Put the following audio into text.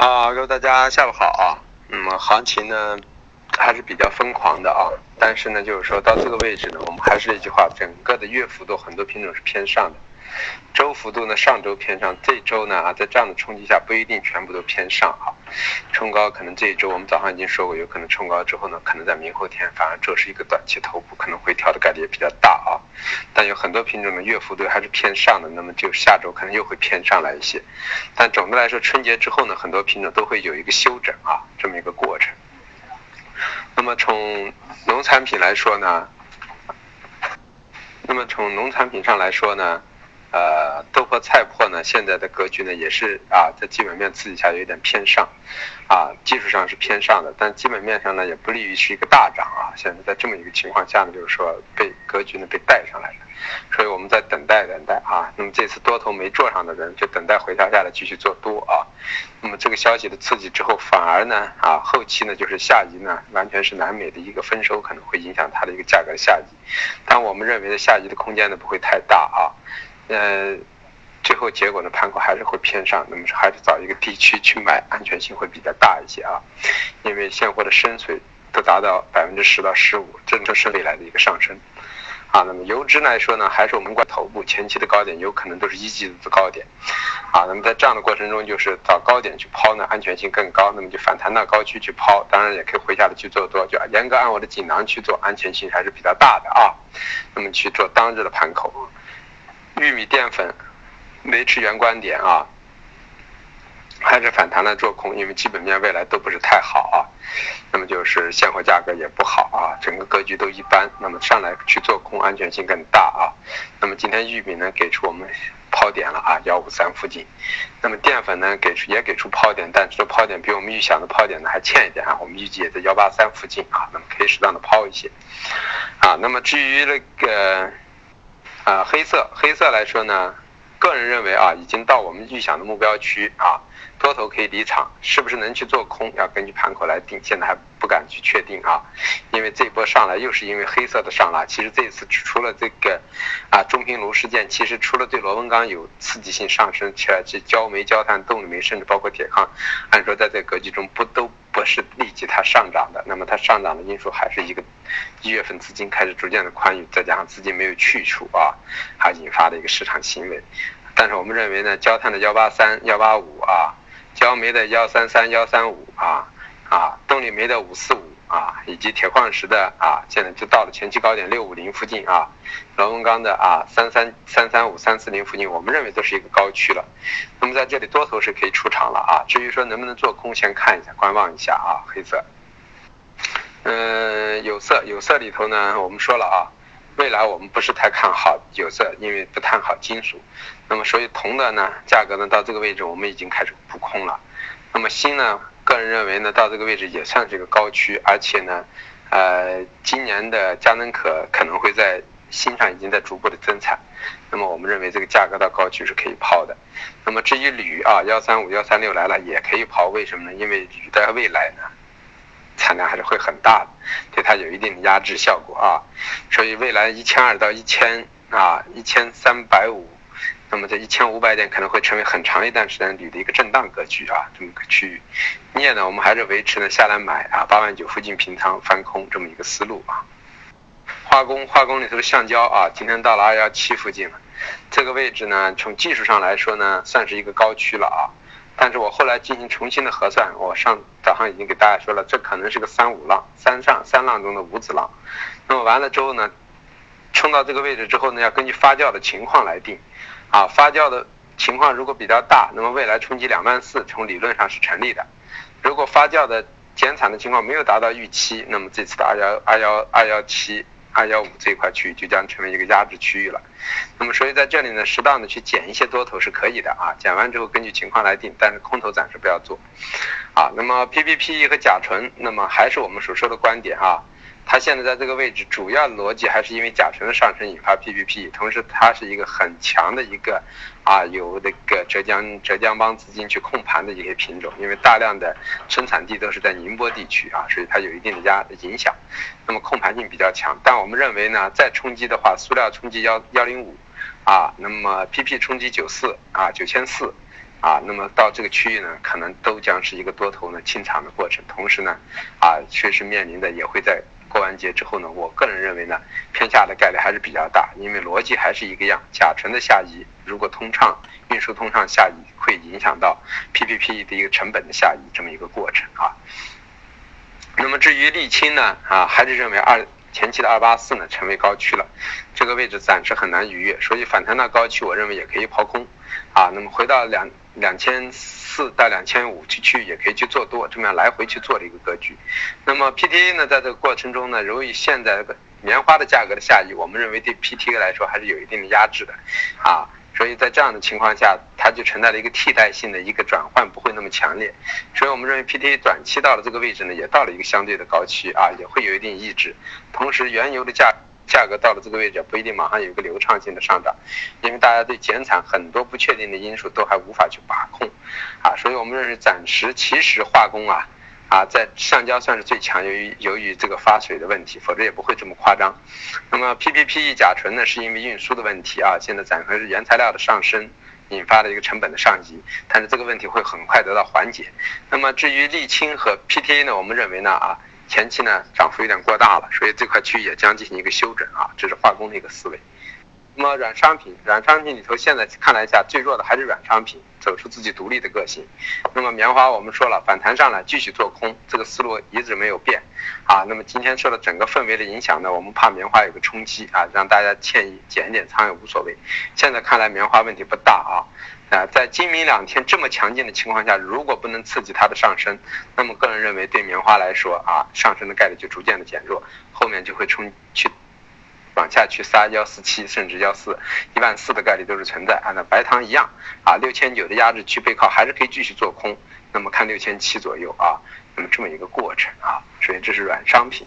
啊，各位大家下午好啊。嗯行情呢还是比较疯狂的啊，但是呢就是说到这个位置呢，我们还是一句话，整个的月幅度很多品种是偏上的。周幅度呢，上周偏上，这周呢啊，在这样的冲击下，不一定全部都偏上啊。冲高可能这一周我们早上已经说过，有可能冲高之后呢，可能在明后天反而这是一个短期头部，可能回调的概率也比较大啊。但有很多品种的月幅度还是偏上的，那么就下周可能又会偏上来一些。但总的来说，春节之后呢，很多品种都会有一个休整啊，这么一个过程。那么从农产品来说呢，那么从农产品上来说呢。呃，豆粕、菜粕呢，现在的格局呢也是啊，在基本面刺激下有点偏上，啊，技术上是偏上的，但基本面上呢也不利于是一个大涨啊。现在在这么一个情况下呢，就是说被格局呢被带上来了，所以我们在等待等待啊。那么这次多头没做上的人，就等待回调下来继续做多啊。那么这个消息的刺激之后，反而呢啊，后期呢就是下移呢，完全是南美的一个丰收可能会影响它的一个价格的下移，但我们认为的下移的空间呢不会太大啊。呃，最后结果呢，盘口还是会偏上，那么还是找一个地区去买，安全性会比较大一些啊。因为现货的深水都达到百分之十到十五，这就是未来的一个上升啊。那么油脂来说呢，还是我们关头部前期的高点，有可能都是一季的高点啊。那么在这样的过程中，就是找高点去抛呢，安全性更高，那么就反弹到高区去抛，当然也可以回下来去做多，就严格按我的锦囊去做，安全性还是比较大的啊。那么去做当日的盘口。玉米淀粉维持原观点啊，还是反弹来做空，因为基本面未来都不是太好啊。那么就是现货价格也不好啊，整个格局都一般。那么上来去做空，安全性更大啊。那么今天玉米呢给出我们抛点了啊，幺五三附近。那么淀粉呢给出也给出抛点，但这抛点比我们预想的抛点呢还欠一点啊。我们预计也在幺八三附近啊，那么可以适当的抛一些啊。那么至于那个。啊，黑色，黑色来说呢，个人认为啊，已经到我们预想的目标区啊，多头可以离场，是不是能去做空，要根据盘口来定，现在还不敢去确定啊，因为这波上来又是因为黑色的上拉，其实这一次除了这个啊中平炉事件，其实除了对螺纹钢有刺激性上升，其这焦煤、焦炭、动力煤，甚至包括铁矿，按说在这个格局中不都。不是立即它上涨的，那么它上涨的因素还是一个一月份资金开始逐渐的宽裕，再加上资金没有去处啊，它引发的一个市场行为。但是我们认为呢，焦炭的幺八三、幺八五啊，焦煤的幺三三、幺三五啊，啊，动力煤的五四五。啊，以及铁矿石的啊，现在就到了前期高点六五零附近啊，螺纹钢的啊三三三三五三四零附近，我们认为都是一个高区了。那么在这里多头是可以出场了啊，至于说能不能做空，先看一下，观望一下啊。黑色，嗯，有色有色里头呢，我们说了啊，未来我们不是太看好有色，因为不看好金属。那么所以铜的呢，价格呢到这个位置，我们已经开始补空了。那么锌呢？个人认为呢，到这个位置也算是一个高区，而且呢，呃，今年的佳能可可能会在新上已经在逐步的增产，那么我们认为这个价格到高区是可以抛的。那么至于铝啊，幺三五、幺三六来了也可以抛，为什么呢？因为铝在未来呢，产量还是会很大的，对它有一定的压制效果啊，所以未来一千二到一千啊，一千三百五。那么这一千五百点可能会成为很长一段时间里的一个震荡格局啊，这么个区域。镍呢，我们还是维持呢下来买啊，八万九附近平仓翻空这么一个思路啊。化工，化工里头的橡胶啊，今天到了二幺七附近了，这个位置呢，从技术上来说呢，算是一个高区了啊。但是我后来进行重新的核算，我上早上已经给大家说了，这可能是个三五浪，三上三浪中的五子浪。那么完了之后呢，冲到这个位置之后呢，要根据发酵的情况来定。啊，发酵的情况如果比较大，那么未来冲击两万四，从理论上是成立的。如果发酵的减产的情况没有达到预期，那么这次的二幺二幺二幺七二幺五这块区域就将成为一个压制区域了。那么所以在这里呢，适当的去减一些多头是可以的啊，减完之后根据情况来定，但是空头暂时不要做。啊，那么 P P P 和甲醇，那么还是我们所说的观点啊。它现在在这个位置，主要逻辑还是因为甲醇的上升引发 PPP，同时它是一个很强的一个啊，有那个浙江浙江帮资金去控盘的一些品种，因为大量的生产地都是在宁波地区啊，所以它有一定的压影响，那么控盘性比较强。但我们认为呢，再冲击的话，塑料冲击幺幺零五啊，那么 PP 冲击九四啊九千四。啊，那么到这个区域呢，可能都将是一个多头呢清场的过程，同时呢，啊，确实面临的也会在过完节之后呢，我个人认为呢，偏下的概率还是比较大，因为逻辑还是一个样，甲醇的下移如果通畅，运输通畅下移会影响到 PPP 的一个成本的下移这么一个过程啊。那么至于沥青呢，啊，还是认为二。前期的二八四呢成为高区了，这个位置暂时很难逾越，所以反弹到高区，我认为也可以抛空，啊，那么回到两两千四到两千五区区也可以去做多，这么样来回去做的一个格局。那么 PTA 呢，在这个过程中呢，由于现在棉花的价格的下移，我们认为对 PTA 来说还是有一定的压制的，啊。所以在这样的情况下，它就存在了一个替代性的一个转换，不会那么强烈。所以我们认为 PTA 短期到了这个位置呢，也到了一个相对的高区啊，也会有一定抑制。同时，原油的价价格到了这个位置，不一定马上有一个流畅性的上涨，因为大家对减产很多不确定的因素都还无法去把控啊。所以我们认为暂时其实化工啊。啊，在橡胶算是最强，由于由于这个发水的问题，否则也不会这么夸张。那么 PPPE 甲醇呢，是因为运输的问题啊，现在暂时是原材料的上升引发的一个成本的上移，但是这个问题会很快得到缓解。那么至于沥青和 PTA 呢，我们认为呢啊，前期呢涨幅有点过大了，所以这块区域也将进行一个修整啊，这是化工的一个思维。那么软商品，软商品里头现在看来一下，最弱的还是软商品，走出自己独立的个性。那么棉花我们说了，反弹上来继续做空，这个思路一直没有变啊。那么今天受了整个氛围的影响呢，我们怕棉花有个冲击啊，让大家建议减一点仓也无所谓。现在看来棉花问题不大啊，啊，在今明两天这么强劲的情况下，如果不能刺激它的上升，那么个人认为对棉花来说啊，上升的概率就逐渐的减弱，后面就会冲去。往下去杀幺四七，甚至幺四一万四的概率都是存在按照白糖一样啊，六千九的压制区背靠还是可以继续做空，那么看六千七左右啊，那么这么一个过程啊，所以这是软商品。